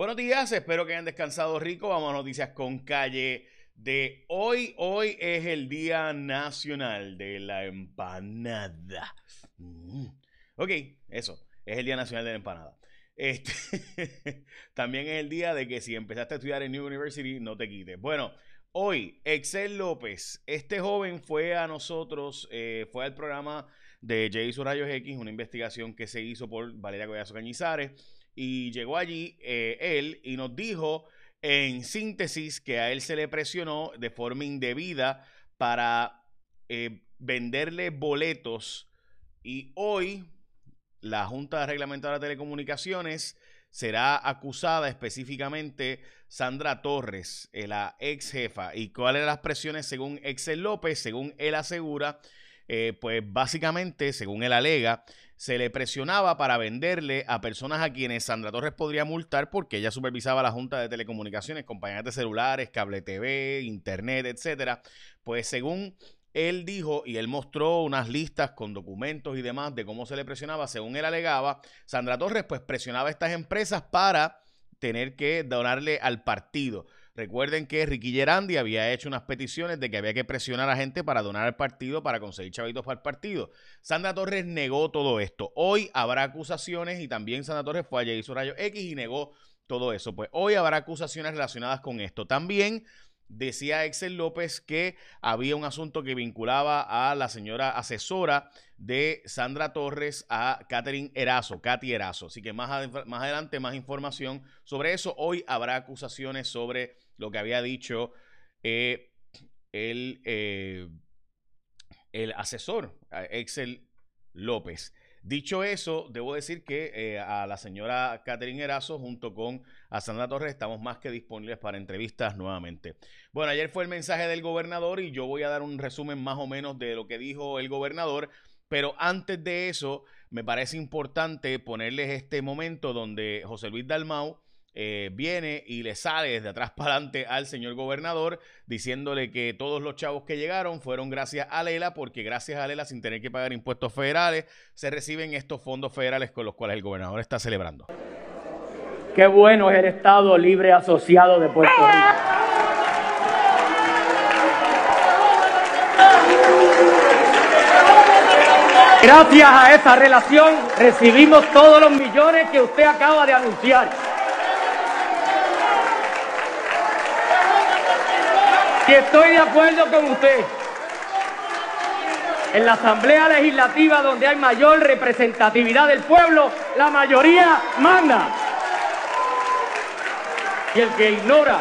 Buenos días, espero que hayan descansado rico. Vamos a noticias con calle de hoy. Hoy es el Día Nacional de la Empanada. Mm. Ok, eso, es el Día Nacional de la Empanada. Este, también es el día de que si empezaste a estudiar en New University, no te quites. Bueno, hoy, Excel López, este joven fue a nosotros, eh, fue al programa de J. Rayos X, una investigación que se hizo por Valeria Collazo Cañizares y llegó allí eh, él y nos dijo en síntesis que a él se le presionó de forma indebida para eh, venderle boletos y hoy la Junta de Reglamentadora de Telecomunicaciones será acusada específicamente Sandra Torres, eh, la ex jefa. ¿Y cuáles las presiones según Excel López? Según él asegura, pues básicamente, según él alega, se le presionaba para venderle a personas a quienes Sandra Torres podría multar porque ella supervisaba la Junta de Telecomunicaciones, compañías de celulares, cable TV, internet, etcétera. Pues según él dijo y él mostró unas listas con documentos y demás de cómo se le presionaba, según él alegaba, Sandra Torres pues presionaba a estas empresas para tener que donarle al partido. Recuerden que Ricky había hecho unas peticiones de que había que presionar a gente para donar al partido, para conseguir chavitos para el partido. Sandra Torres negó todo esto. Hoy habrá acusaciones y también Sandra Torres fue allá hizo rayo X y negó todo eso. Pues hoy habrá acusaciones relacionadas con esto. También decía Excel López que había un asunto que vinculaba a la señora asesora de Sandra Torres a Catherine Erazo, Katy Erazo. Así que más adelante más información sobre eso. Hoy habrá acusaciones sobre lo que había dicho eh, el, eh, el asesor, Excel López. Dicho eso, debo decir que eh, a la señora Catherine Erazo junto con a Sandra Torres estamos más que disponibles para entrevistas nuevamente. Bueno, ayer fue el mensaje del gobernador y yo voy a dar un resumen más o menos de lo que dijo el gobernador, pero antes de eso me parece importante ponerles este momento donde José Luis Dalmau eh, viene y le sale desde atrás para adelante al señor gobernador diciéndole que todos los chavos que llegaron fueron gracias a Lela, porque gracias a Lela, sin tener que pagar impuestos federales, se reciben estos fondos federales con los cuales el gobernador está celebrando. Qué bueno es el Estado Libre Asociado de Puerto Rico. Gracias a esa relación recibimos todos los millones que usted acaba de anunciar. Y estoy de acuerdo con usted. En la Asamblea Legislativa, donde hay mayor representatividad del pueblo, la mayoría manda. Y el que ignora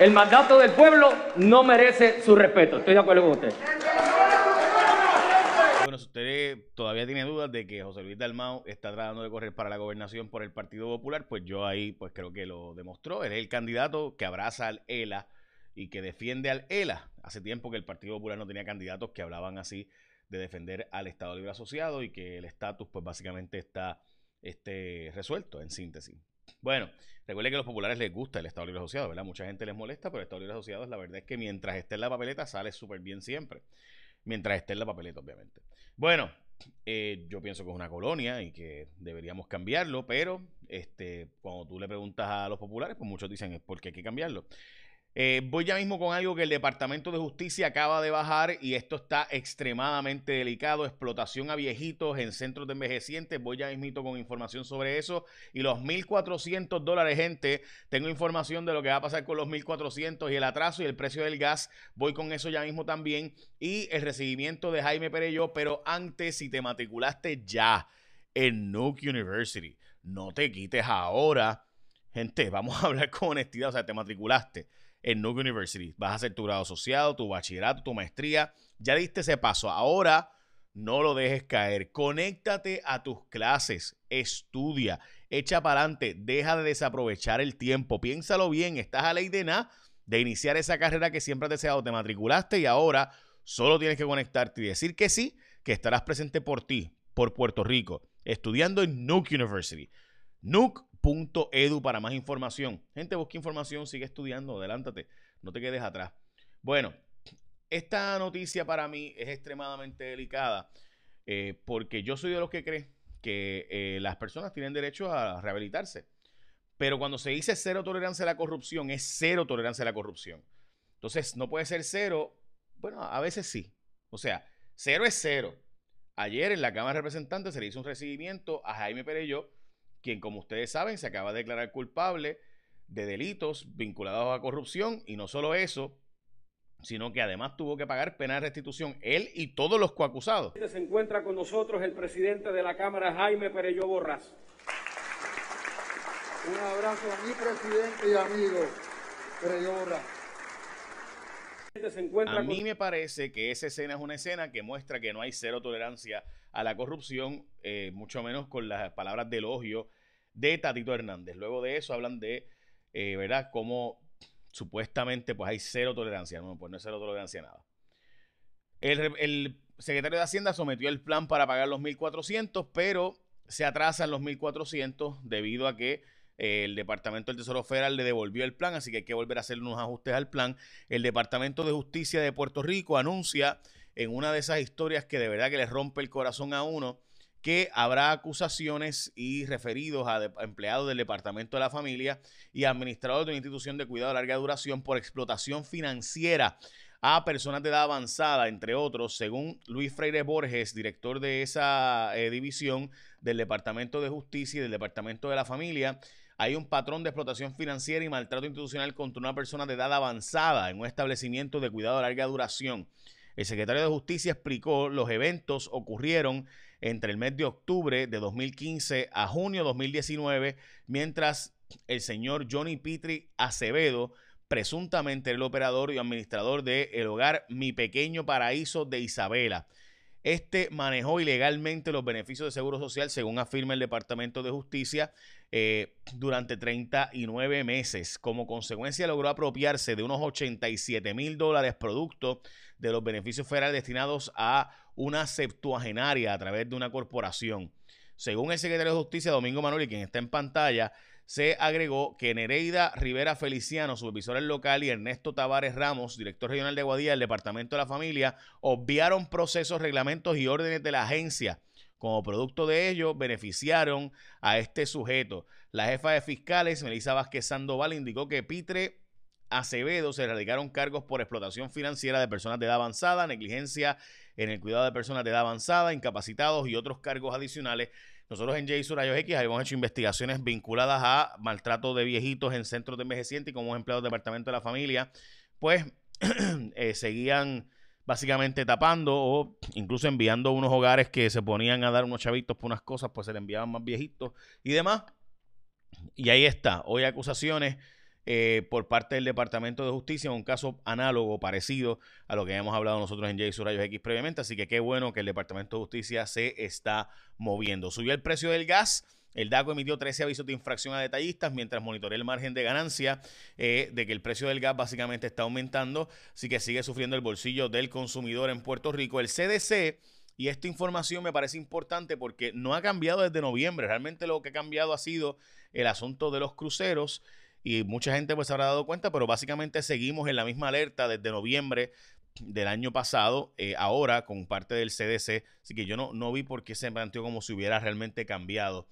el mandato del pueblo no merece su respeto. Estoy de acuerdo con usted. Bueno, si usted todavía tiene dudas de que José Luis Dalmau está tratando de correr para la gobernación por el Partido Popular, pues yo ahí pues creo que lo demostró. Él es el candidato que abraza al ELA y que defiende al ELA. Hace tiempo que el Partido Popular no tenía candidatos que hablaban así de defender al Estado Libre Asociado y que el estatus pues básicamente está este, resuelto en síntesis. Bueno, recuerde que a los populares les gusta el Estado Libre Asociado, ¿verdad? Mucha gente les molesta, pero el Estado Libre Asociado la verdad es que mientras esté en la papeleta sale súper bien siempre. Mientras esté en la papeleta, obviamente. Bueno, eh, yo pienso que es una colonia y que deberíamos cambiarlo, pero este, cuando tú le preguntas a los populares, pues muchos dicen es porque hay que cambiarlo. Eh, voy ya mismo con algo que el Departamento de Justicia acaba de bajar y esto está extremadamente delicado. Explotación a viejitos en centros de envejecientes. Voy ya mismo con información sobre eso. Y los 1.400 dólares, gente. Tengo información de lo que va a pasar con los 1.400 y el atraso y el precio del gas. Voy con eso ya mismo también. Y el recibimiento de Jaime Perello. Pero antes, si te matriculaste ya en Nuke University, no te quites ahora. Gente, vamos a hablar con honestidad. O sea, te matriculaste en Nuke University. Vas a hacer tu grado asociado, tu bachillerato, tu maestría. Ya diste ese paso. Ahora no lo dejes caer. Conéctate a tus clases. Estudia. Echa para adelante. Deja de desaprovechar el tiempo. Piénsalo bien. Estás a ley de de iniciar esa carrera que siempre has deseado. Te matriculaste y ahora solo tienes que conectarte y decir que sí, que estarás presente por ti, por Puerto Rico, estudiando en Nuke University. Nuke edu para más información. Gente, busca información, sigue estudiando, adelántate, no te quedes atrás. Bueno, esta noticia para mí es extremadamente delicada eh, porque yo soy de los que cree que eh, las personas tienen derecho a rehabilitarse. Pero cuando se dice cero tolerancia a la corrupción, es cero tolerancia a la corrupción. Entonces, no puede ser cero. Bueno, a veces sí. O sea, cero es cero. Ayer en la Cámara de Representantes se le hizo un recibimiento a Jaime Perello, quien, como ustedes saben, se acaba de declarar culpable de delitos vinculados a corrupción. Y no solo eso, sino que además tuvo que pagar pena de restitución él y todos los coacusados. Se encuentra con nosotros el presidente de la Cámara, Jaime Perello Borras. Un abrazo a mi presidente y amigo Perello Borras. A mí me parece que esa escena es una escena que muestra que no hay cero tolerancia a la corrupción, eh, mucho menos con las palabras de elogio de Tatito Hernández. Luego de eso hablan de, eh, ¿verdad?, cómo supuestamente pues hay cero tolerancia. No, pues no es cero tolerancia nada. El, secretario de Hacienda sometió el plan para pagar los 1.400, pero se atrasan los 1.400 debido a que eh, el Departamento del Tesoro Federal le devolvió el plan, así que hay que volver a hacer unos ajustes al plan. El Departamento de Justicia de Puerto Rico anuncia en una de esas historias que de verdad que le rompe el corazón a uno, que habrá acusaciones y referidos a, empleados del Departamento de la Familia y administradores de una institución de cuidado de larga duración por explotación financiera a personas de edad avanzada, entre otros, según Luis Freire Borges, director de esa eh, división del Departamento de Justicia y del Departamento de la Familia. Hay un patrón de explotación financiera y maltrato institucional contra una persona de edad avanzada en un establecimiento de cuidado de larga duración. El secretario de Justicia explicó los eventos ocurrieron entre el mes de octubre de 2015 a junio de 2019, mientras el señor Johnny Petri Acevedo, presuntamente el operador y administrador de el hogar Mi Pequeño Paraíso de Isabela. Este manejó ilegalmente los beneficios de seguro social, según afirma el Departamento de Justicia, eh, durante 39 meses. Como consecuencia, logró apropiarse de unos 87 mil dólares producto de los beneficios federales destinados a una septuagenaria a través de una corporación. Según el secretario de Justicia, Domingo Manuel, quien está en pantalla, se agregó que Nereida Rivera Feliciano, supervisor del local, y Ernesto Tavares Ramos, director regional de Guadilla del Departamento de la Familia, obviaron procesos, reglamentos y órdenes de la agencia. Como producto de ello, beneficiaron a este sujeto. La jefa de fiscales, Melissa Vázquez Sandoval, indicó que Pitre Acevedo se radicaron cargos por explotación financiera de personas de edad avanzada, negligencia en el cuidado de personas de edad avanzada, incapacitados y otros cargos adicionales. Nosotros en J Rayos X habíamos hecho investigaciones vinculadas a maltrato de viejitos en centros de envejecientes y como empleados del Departamento de la Familia, pues eh, seguían básicamente tapando o incluso enviando unos hogares que se ponían a dar unos chavitos por unas cosas, pues se le enviaban más viejitos y demás. Y ahí está, hoy acusaciones eh, por parte del Departamento de Justicia, un caso análogo, parecido a lo que hemos hablado nosotros en J Rayos X previamente. Así que qué bueno que el Departamento de Justicia se está moviendo. Subió el precio del gas. El DACO emitió 13 avisos de infracción a detallistas mientras monitorea el margen de ganancia eh, de que el precio del gas básicamente está aumentando, así que sigue sufriendo el bolsillo del consumidor en Puerto Rico. El CDC, y esta información me parece importante porque no ha cambiado desde noviembre, realmente lo que ha cambiado ha sido el asunto de los cruceros y mucha gente pues habrá dado cuenta, pero básicamente seguimos en la misma alerta desde noviembre del año pasado, eh, ahora con parte del CDC, así que yo no, no vi por qué se planteó como si hubiera realmente cambiado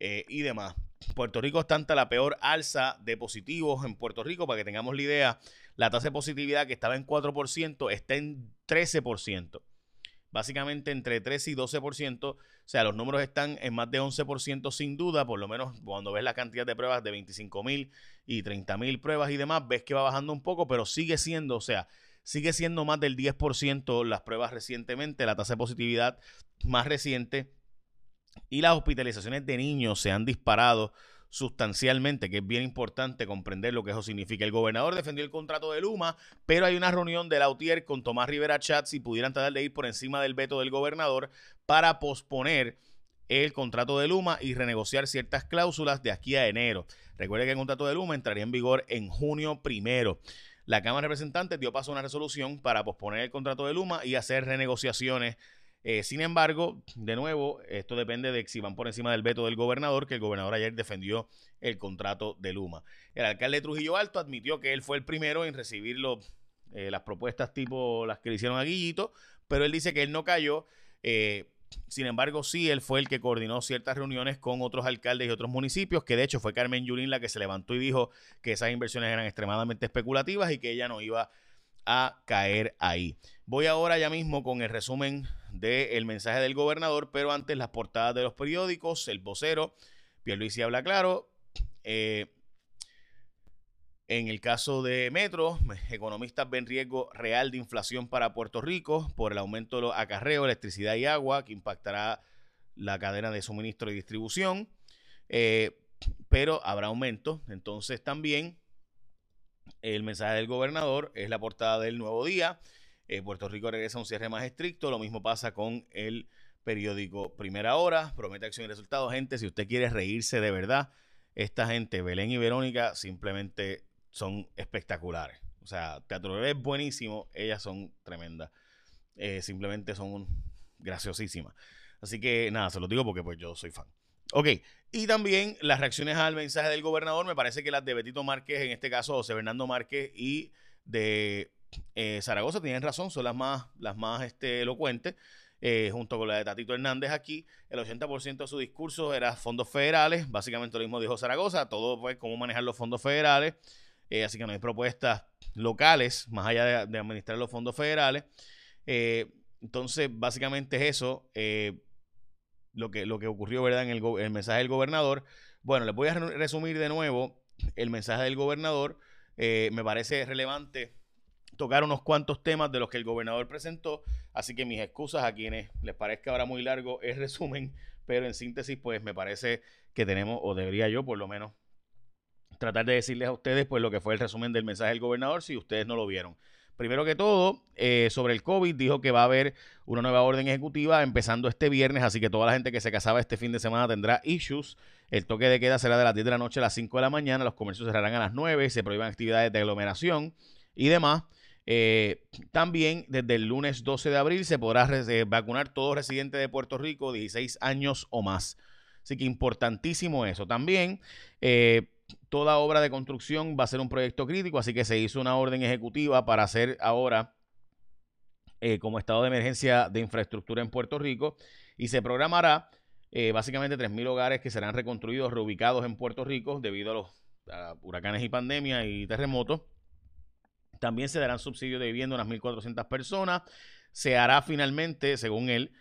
eh, y demás. Puerto Rico está ante la peor alza de positivos en Puerto Rico, para que tengamos la idea, la tasa de positividad que estaba en 4% está en 13% básicamente entre 13 y 12%. O sea, los números están en más de 11% sin duda, por lo menos cuando ves la cantidad de pruebas de 25 mil y 30 mil pruebas y demás, ves que va bajando un poco, pero sigue siendo, o sea, sigue siendo más del 10% las pruebas recientemente, la tasa de positividad más reciente y las hospitalizaciones de niños se han disparado sustancialmente, que es bien importante comprender lo que eso significa. El gobernador defendió el contrato de Luma, pero hay una reunión de la UTIER con Tomás Rivera Chatz y pudieran tratar de ir por encima del veto del gobernador para posponer el contrato de Luma y renegociar ciertas cláusulas de aquí a enero. Recuerde que el contrato de Luma entraría en vigor en junio primero. La Cámara de Representantes dio paso a una resolución para posponer el contrato de Luma y hacer renegociaciones eh, sin embargo, de nuevo, esto depende de si van por encima del veto del gobernador, que el gobernador ayer defendió el contrato de Luma. El alcalde de Trujillo Alto admitió que él fue el primero en recibir eh, las propuestas tipo las que le hicieron a Guillito, pero él dice que él no cayó. Eh, sin embargo, sí, él fue el que coordinó ciertas reuniones con otros alcaldes y otros municipios, que de hecho fue Carmen Yulín la que se levantó y dijo que esas inversiones eran extremadamente especulativas y que ella no iba a caer ahí. Voy ahora ya mismo con el resumen del mensaje del gobernador, pero antes las portadas de los periódicos, el vocero, Pierluisi habla claro, eh, en el caso de Metro, economistas ven riesgo real de inflación para Puerto Rico por el aumento de los acarreos, electricidad y agua, que impactará la cadena de suministro y distribución. Eh, pero habrá aumento. Entonces también el mensaje del gobernador es la portada del nuevo día. Eh, Puerto Rico regresa a un cierre más estricto. Lo mismo pasa con el periódico Primera Hora. Promete acción y resultados. Gente, si usted quiere reírse de verdad, esta gente, Belén y Verónica, simplemente son espectaculares. O sea, Teatro es buenísimo, ellas son tremendas. Eh, simplemente son graciosísimas. Así que nada, se lo digo porque pues yo soy fan. Ok, y también las reacciones al mensaje del gobernador, me parece que las de Betito Márquez, en este caso José Fernando Márquez y de eh, Zaragoza tienen razón, son las más, las más este, elocuentes. Eh, junto con la de Tatito Hernández aquí, el 80% de su discurso era fondos federales, básicamente lo mismo dijo Zaragoza, todo pues cómo manejar los fondos federales, eh, así que no hay propuestas locales, más allá de, administrar los fondos federales. Entonces, básicamente es eso, lo, que, lo que ocurrió ¿verdad? en el, mensaje del gobernador. Bueno, les voy a resumir de nuevo el mensaje del gobernador. me parece relevante tocar unos cuantos temas de los que el gobernador presentó, así que mis excusas a quienes les parezca ahora muy largo es resumen, pero en síntesis, pues me parece que tenemos, o debería yo por lo menos, tratar de decirles a ustedes pues lo que fue el resumen del mensaje del gobernador si ustedes no lo vieron. Primero que todo, eh, sobre el COVID, dijo que va a haber una nueva orden ejecutiva empezando este viernes, así que toda la gente que se casaba este fin de semana tendrá issues. El toque de queda será de las 10 de la noche a las 5 de la mañana, los comercios cerrarán a las 9, se prohíban actividades de aglomeración y demás. Eh, también desde el lunes 12 de abril se podrá eh, vacunar todo residente de Puerto Rico 16 años o más. Así que importantísimo eso. También toda obra de construcción va a ser un proyecto crítico, así que se hizo una orden ejecutiva para hacer ahora eh, como estado de emergencia de infraestructura en Puerto Rico y se programará eh, básicamente 3.000 hogares que serán reconstruidos, reubicados en Puerto Rico debido a los huracanes y pandemias y terremotos. También se darán subsidios de vivienda a unas 1.400 personas. Se hará finalmente, según él,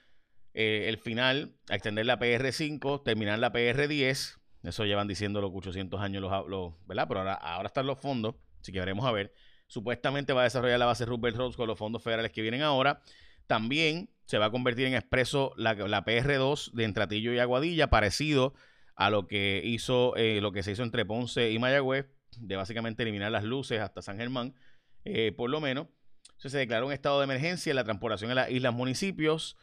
eh, el final, a extender la PR5, terminar la PR10 eso llevan diciendo los 800 años, los, ¿verdad? Pero ahora, ahora están los fondos, así que veremos a ver. Supuestamente va a desarrollar la base Rupert Rhodes con los fondos federales que vienen ahora. También se va a convertir en expreso la, PR2 de Entratillo y Aguadilla, parecido a lo que hizo eh, lo que se hizo entre Ponce y Mayagüez, de básicamente eliminar las luces hasta San Germán, eh, por lo menos. Entonces se declaró un estado de emergencia en la transportación en las islas municipios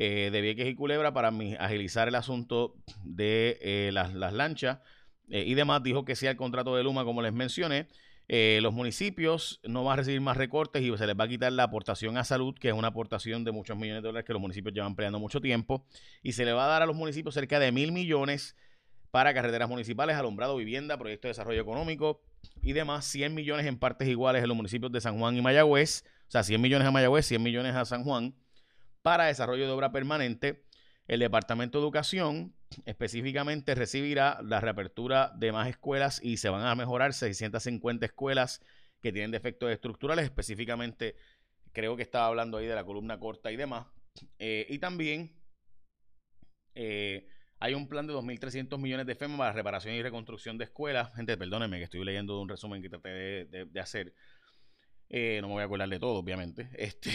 eh, de Vieques y Culebra para agilizar el asunto de eh, las, lanchas eh, y demás. Dijo que sí al contrato de Luma, como les mencioné. los municipios no van a recibir más recortes y se les va a quitar la aportación a salud, que es una aportación de muchos millones de dólares que los municipios llevan peleando mucho tiempo. Y se le va a dar a los municipios cerca de mil millones para carreteras municipales, alumbrado, vivienda, proyectos de desarrollo económico y demás. 100 millones en partes iguales en los municipios de San Juan y Mayagüez. O sea, 100 millones a Mayagüez, 100 millones a San Juan para desarrollo de obra permanente. El Departamento de Educación específicamente recibirá la reapertura de más escuelas y se van a mejorar 650 escuelas que tienen defectos estructurales. Específicamente, creo que estaba hablando ahí de la columna corta y demás. Eh, y también eh, hay un plan de 2.300 millones de FEMA para reparación y reconstrucción de escuelas. Gente, perdónenme que estoy leyendo un resumen que traté de, hacer. Eh, no me voy a acordar de todo, obviamente. Este,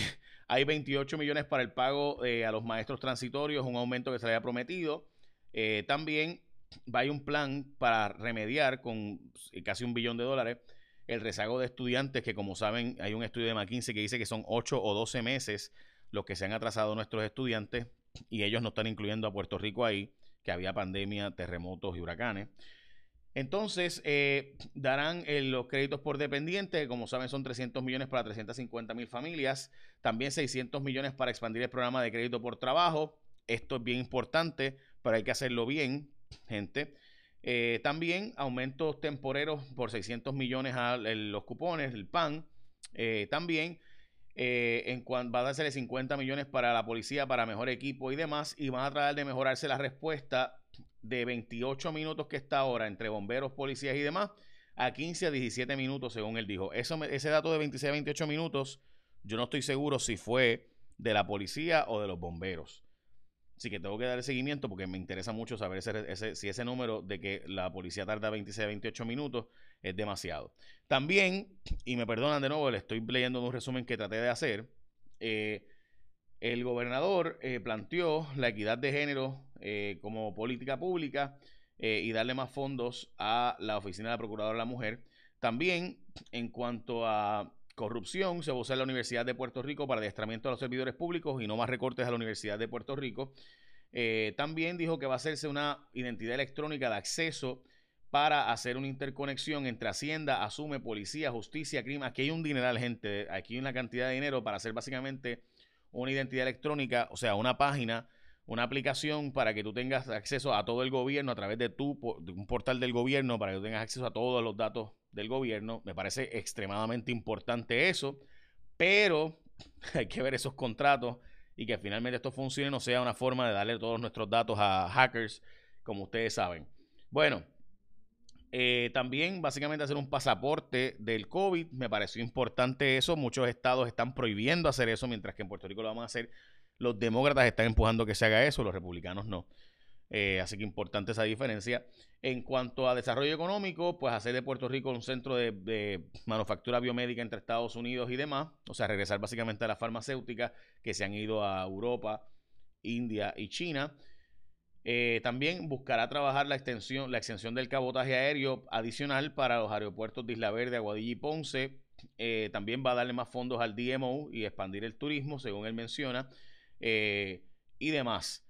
hay 28 millones para el pago eh, a los maestros transitorios, un aumento que se le había prometido. Eh, también hay un plan para remediar con eh, casi un billón de dólares el rezago de estudiantes, que como saben hay un estudio de McKinsey que dice que son 8 o 12 meses los que se han atrasado nuestros estudiantes y ellos no están incluyendo a Puerto Rico ahí, que había pandemia, terremotos y huracanes. Entonces, eh, darán eh, los créditos por dependiente, como saben son 300 millones para 350 mil familias, también 600 millones para expandir el programa de crédito por trabajo. Esto es bien importante, pero hay que hacerlo bien, gente. Eh, también aumentos temporeros por 600 millones a los cupones, el PAN. también Eh, en cuanto va a darse 50 millones para la policía, para mejor equipo y demás, y van a tratar de mejorarse la respuesta de 28 minutos que está ahora entre bomberos, policías y demás, a 15 a 17 minutos, según él dijo. Eso, ese dato de 26 a 28 minutos, yo no estoy seguro si fue de la policía o de los bomberos. Así que tengo que dar el seguimiento porque me interesa mucho saber si ese número de que la policía tarda 26 a 28 minutos es demasiado. También, y me perdonan de nuevo, le estoy leyendo un resumen que traté de hacer. Eh, el gobernador eh, planteó la equidad de género eh, como política pública y darle más fondos a la Oficina de la Procuradora de la Mujer. También, en cuanto a corrupción, se va a usar la Universidad de Puerto Rico para adiestramiento de los servidores públicos y no más recortes a la Universidad de Puerto Rico. También dijo que va a hacerse una identidad electrónica de acceso para hacer una interconexión entre Hacienda, Asume, Policía, Justicia, Crimen. Aquí hay un dineral, gente. Aquí hay una cantidad de dinero para hacer básicamente una identidad electrónica, o sea, una página, una aplicación para que tú tengas acceso a todo el gobierno a través de, tu, de un portal del gobierno, para que tú tengas acceso a todos los datos del gobierno. Me parece extremadamente importante eso, pero hay que ver esos contratos y que finalmente esto funcione, no sea una forma de darle todos nuestros datos a hackers, como ustedes saben. Bueno, eh, también básicamente hacer un pasaporte del COVID, me pareció importante eso. Muchos estados están prohibiendo hacer eso, mientras que en Puerto Rico lo vamos a hacer. Los demócratas están empujando que se haga eso, los republicanos no. Eh, así que importante esa diferencia. En cuanto a desarrollo económico, pues hacer de Puerto Rico un centro de, manufactura biomédica entre Estados Unidos y demás. O sea, regresar básicamente a las farmacéuticas que se han ido a Europa, India y China. Eh, también buscará trabajar la extensión, la extensión del cabotaje aéreo adicional para los aeropuertos de Isla Verde, Aguadilla y Ponce. Eh, también va a darle más fondos al DMO y expandir el turismo, según él menciona, y demás.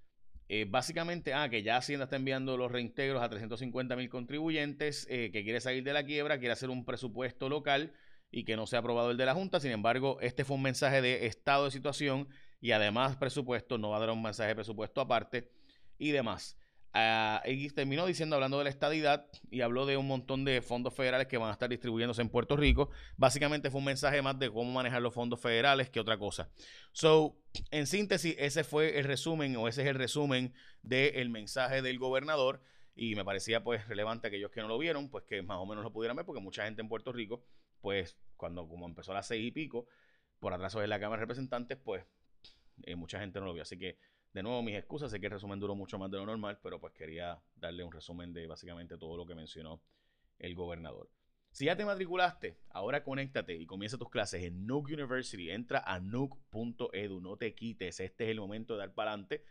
Eh, básicamente, ah, que ya Hacienda está enviando los reintegros a 350 mil contribuyentes, eh, que quiere salir de la quiebra, quiere hacer un presupuesto local y que no se ha aprobado el de la Junta. Sin embargo, este fue un mensaje de estado de situación y además presupuesto, no va a dar un mensaje de presupuesto aparte y demás. Uh, y terminó diciendo, hablando de la estadidad, y habló de un montón de fondos federales que van a estar distribuyéndose en Puerto Rico. Básicamente fue un mensaje más de cómo manejar los fondos federales que otra cosa. So, en síntesis, ese fue el resumen, o ese es el resumen del mensaje del gobernador. Y me parecía pues relevante aquellos que no lo vieron, pues que más o menos lo pudieran ver, porque mucha gente en Puerto Rico, pues cuando como empezó a las seis y pico, por atraso de la Cámara de Representantes, pues eh, mucha gente no lo vio. Así que de nuevo, mis excusas, sé que el resumen duró mucho más de lo normal, pero pues quería darle un resumen de básicamente todo lo que mencionó el gobernador. Si ya te matriculaste, ahora conéctate y comienza tus clases en Nuke University. Entra a nuke.edu, no te quites, este es el momento de dar para adelante.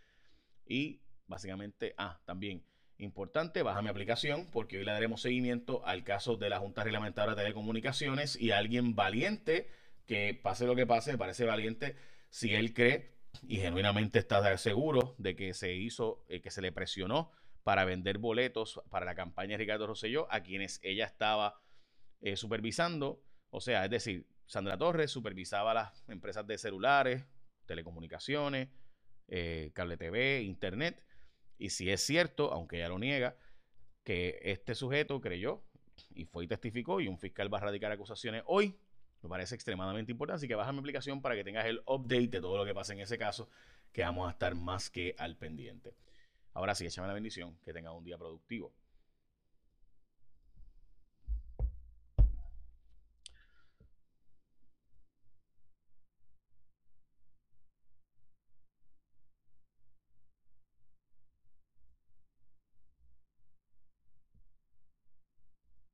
Y básicamente, ah, también importante, baja mi aplicación porque hoy le daremos seguimiento al caso de la Junta Reglamentaria de Telecomunicaciones y alguien valiente, que pase lo que pase, me parece valiente, si él cree y genuinamente está seguro de que se hizo, eh, que se le presionó para vender boletos para la campaña de Ricardo Rosselló a quienes ella estaba eh, supervisando. O sea, es decir, Sandra Torres supervisaba las empresas de celulares, telecomunicaciones, eh, cable TV, internet. Y si es cierto, aunque ella lo niega, que este sujeto creyó y fue y testificó y un fiscal va a radicar acusaciones hoy me parece extremadamente importante. Así que baja mi aplicación para que tengas el update de todo lo que pasa en ese caso, que vamos a estar más que al pendiente. Ahora sí, échame la bendición, que tengas un día productivo.